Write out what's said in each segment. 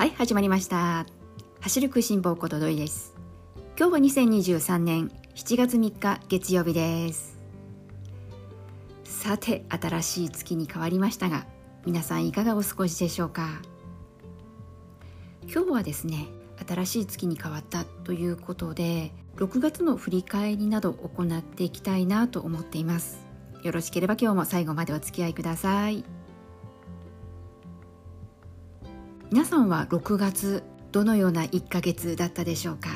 はい始まりました。走る食いしん坊ことどいです。今日は2023年7月3日月曜日です。さて新しい月に変わりましたが皆さんいかがお過ごしでしょうか。今日はですね新しい月に変わったということで6月の振り返りなど行っていきたいなと思っています。よろしければ今日も最後までお付き合いください。皆さんは6月どのような1ヶ月だったでしょうか？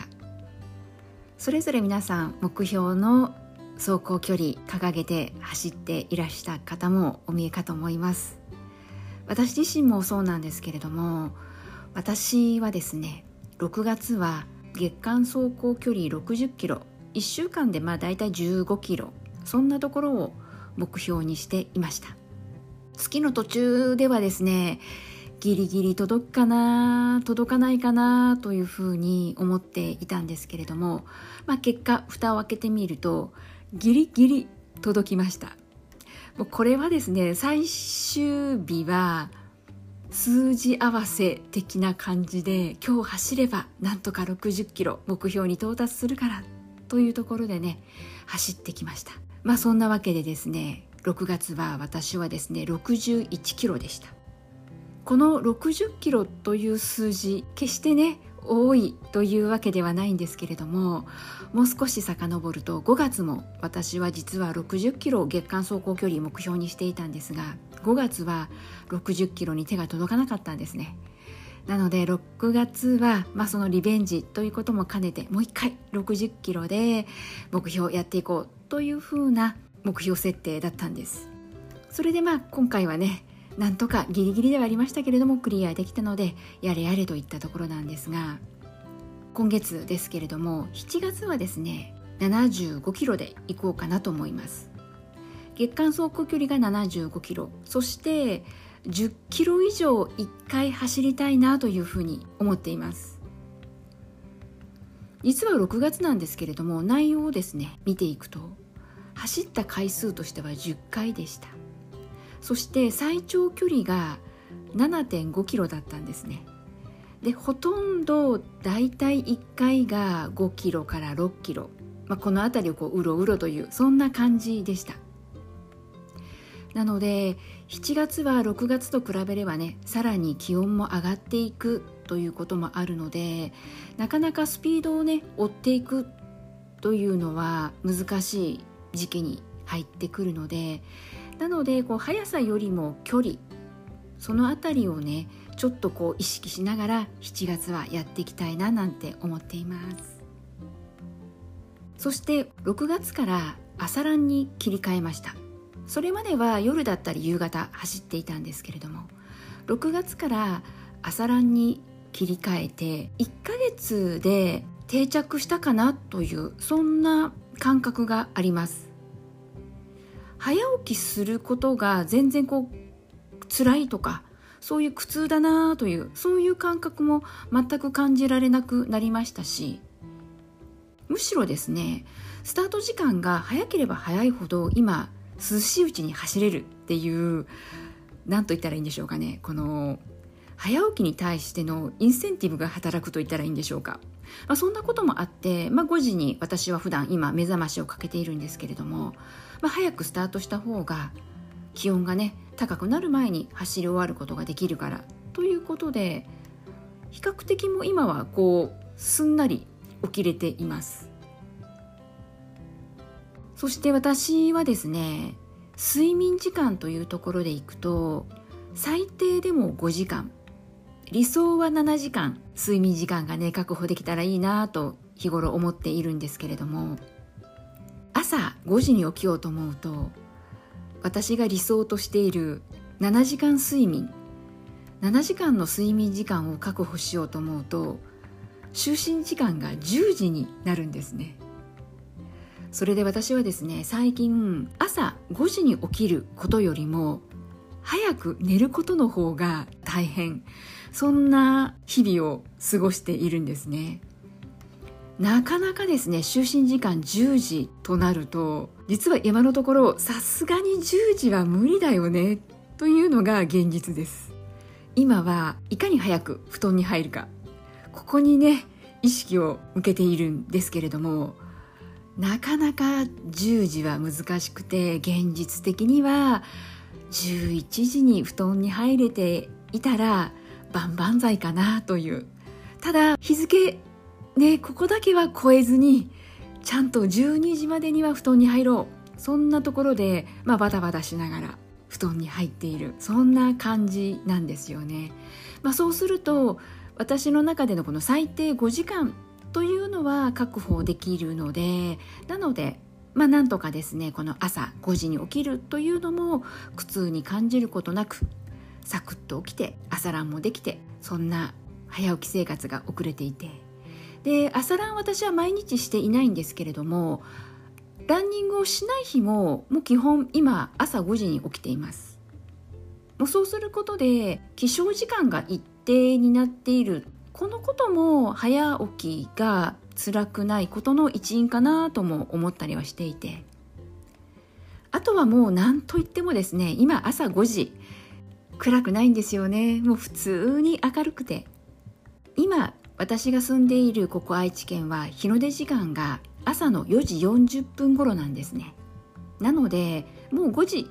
それぞれ皆さん目標の走行距離掲げて走っていらした方もお見えかと思います。私自身もそうなんですけれども私はですね6月は月間走行距離60キロ1週間でまあ大体15キロそんなところを目標にしていました。月の途中ではですねギリギリ届くかな届かないかなというふうに思っていたんですけれども、まあ、結果蓋を開けてみるとギリギリ届きました。もうこれはですね最終日は数字合わせ的な感じで今日走ればなんとか60キロ目標に到達するからというところでね走ってきました。まあそんなわけでですね6月は私はですね61キロでした。この60キロという数字決してね多いというわけではないんですけれどももう少し遡ると5月も私は実は60キロ月間走行距離目標にしていたんですが5月は60キロに手が届かなかったんですね。なので6月は、まあ、そのリベンジということも兼ねてもう一回60キロで目標やっていこうというふうな目標設定だったんです。それでまあ今回はねなんとかギリギリではありましたけれどもクリアできたのでやれやれといったところなんですが今月ですけれども7月はですね75キロで行こうかなと思います。月間走行距離が75キロそして10キロ以上1回走りたいなというふうに思っています。実は6月なんですけれども内容をですね見ていくと走った回数としては10回でした。そして最長距離が7.5キロだったんですね。でほとんど大体1回が5キロから6キロ、まあ、この辺りをこううろうろというそんな感じでした。なので7月は6月と比べればねさらに気温も上がっていくということもあるのでなかなかスピードをね追っていくというのは難しい時期に入ってくるのでなのでこう速さよりも距離その辺りをねちょっとこう意識しながら7月はやっていきたいななんて思っています。そして6月から朝ランに切り替えました。それまでは夜だったり夕方走っていたんですけれども6月から朝ランに切り替えて1ヶ月で定着したかなというそんな感覚があります。早起きすることが全然こう辛いとかそういう苦痛だなというそういう感覚も全く感じられなくなりましたしむしろですねスタート時間が早ければ早いほど今涼しいうちに走れるっていう何と言ったらいいんでしょうかねこの早起きに対してのインセンティブが働くと言ったらいいんでしょうか、まあ、そんなこともあって、まあ、5時に私は普段今目覚ましをかけているんですけれどもまあ、早くスタートした方が気温がね高くなる前に走り終わることができるからということで比較的も今はこうすんなり起きれています。そして私はですね睡眠時間というところでいくと最低でも5時間理想は7時間睡眠時間がね確保できたらいいなと日頃思っているんですけれども朝5時に起きようと思うと私が理想としている7時間睡眠7時間の睡眠時間を確保しようと思うと就寝時間が10時になるんですね。それで私はですね最近朝5時に起きることよりも早く寝ることの方が大変。そんな日々を過ごしているんですね。なかなかですね就寝時間10時となると実は今のところさすがに10時は無理だよねというのが現実です。今はいかに早く布団に入るかここにね意識を向けているんですけれどもなかなか10時は難しくて現実的には11時に布団に入れていたら万々歳かなという。ただ日付ねここだけは超えずにちゃんと12時までには布団に入ろう。そんなところで、まあ、バタバタしながら布団に入っている。そんな感じなんですよね。まあ、そうすると私の中でのこの最低5時間というのは確保できるのでなのでまあなんとかですねこの朝5時に起きるというのも苦痛に感じることなくサクッと起きて朝ランもできてそんな早起き生活が遅れていて。で朝ラン私は毎日していないんですけれどもランニングをしない日ももう基本今朝5時に起きています。もうそうすることで起床時間が一定になっている。このことも早起きが辛くないことの一因かなとも思ったりはしていて。あとはもう何と言ってもですね今朝5時。暗くないんですよね。もう普通に明るくて。今私が住んでいるここ愛知県は日の出時間が朝の4時40分頃なんですね。なのでもう5時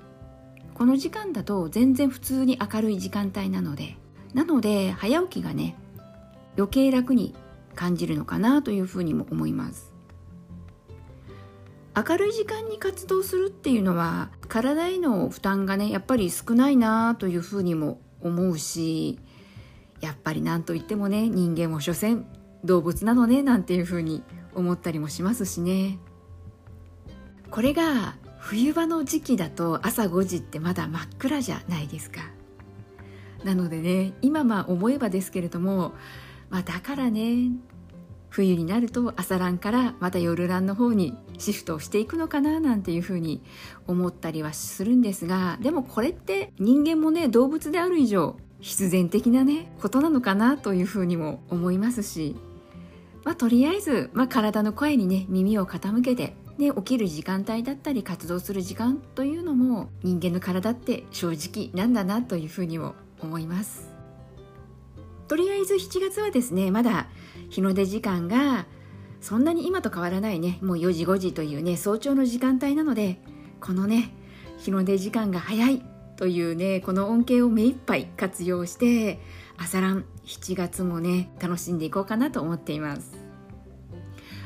この時間だと全然普通に明るい時間帯なので。なので早起きがね余計楽に感じるのかなというふうにも思います。明るい時間に活動するっていうのは体への負担がねやっぱり少ないなというふうにも思うしやっぱり何と言ってもね人間も所詮動物なのねなんていうふうに思ったりもしますしね。これが冬場の時期だと朝5時ってまだ真っ暗じゃないですか。なのでね今まあ思えばですけれども、まあ、だからね冬になると朝ランからまた夜ランの方にシフトをしていくのかななんていうふうに思ったりはするんですがでもこれって人間もね動物である以上必然的なねことなのかなというふうにも思いますしまあ、とりあえず、まあ、体の声にね耳を傾けてで起きる時間帯だったり活動する時間というのも人間の体って正直なんだなというふうにも思います。とりあえず7月はですねまだ日の出時間がそんなに今と変わらないね。もう4時5時というね早朝の時間帯なのでこのね日の出時間が早いというねこの恩恵を目いっぱい活用して朝ラン7月もね楽しんでいこうかなと思っています。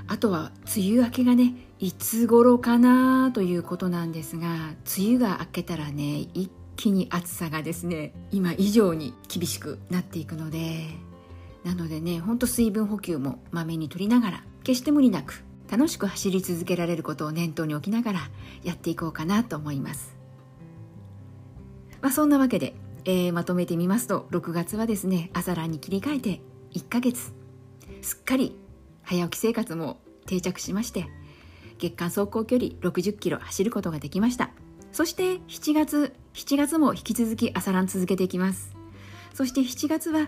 あとは梅雨明けがねいつ頃かなということなんですが梅雨が明けたらね一気に暑さがですね今以上に厳しくなっていくのでなのでねほんと水分補給もまめに取りながら決して無理なく楽しく走り続けられることを念頭に置きながらやっていこうかなと思います、まあ、そんなわけでえー、まとめてみますと6月はですね朝ランに切り替えて1ヶ月すっかり早起き生活も定着しまして月間走行距離60キロ走ることができました。そして7月7月も引き続き朝ラン続けていきます。そして7月は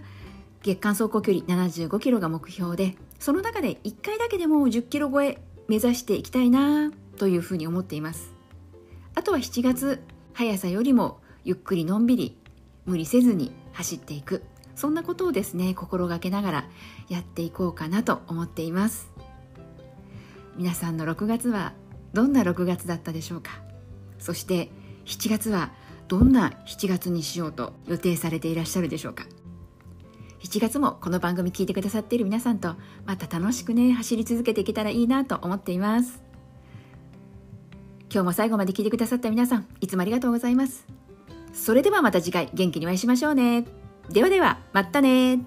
月間走行距離75キロが目標でその中で1回だけでも10キロ超え目指していきたいなというふうに思っています。あとは7月速さよりもゆっくりのんびり無理せずに走っていく。そんなことをですね心がけながらやっていこうかなと思っています。皆さんの6月はどんな6月だったでしょうか。そして7月はどんな7月にしようと予定されていらっしゃるでしょうか。7月もこの番組聞いてくださっている皆さんとまた楽しくね走り続けていけたらいいなと思っています。今日も最後まで聞いてくださった皆さんいつもありがとうございます。それではまた次回元気にお会いしましょうね。ではでは、またね